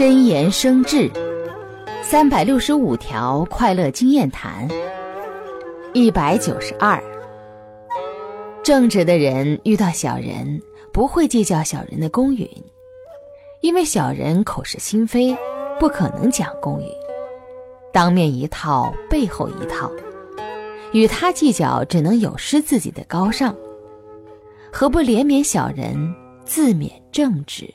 真言生智三百六十五条快乐经验谈一百九十二。正直的人遇到小人不会计较小人的公允因为小人口是心非不可能讲公允当面一套背后一套与他计较只能有失自己的高尚何不怜悯小人自勉正直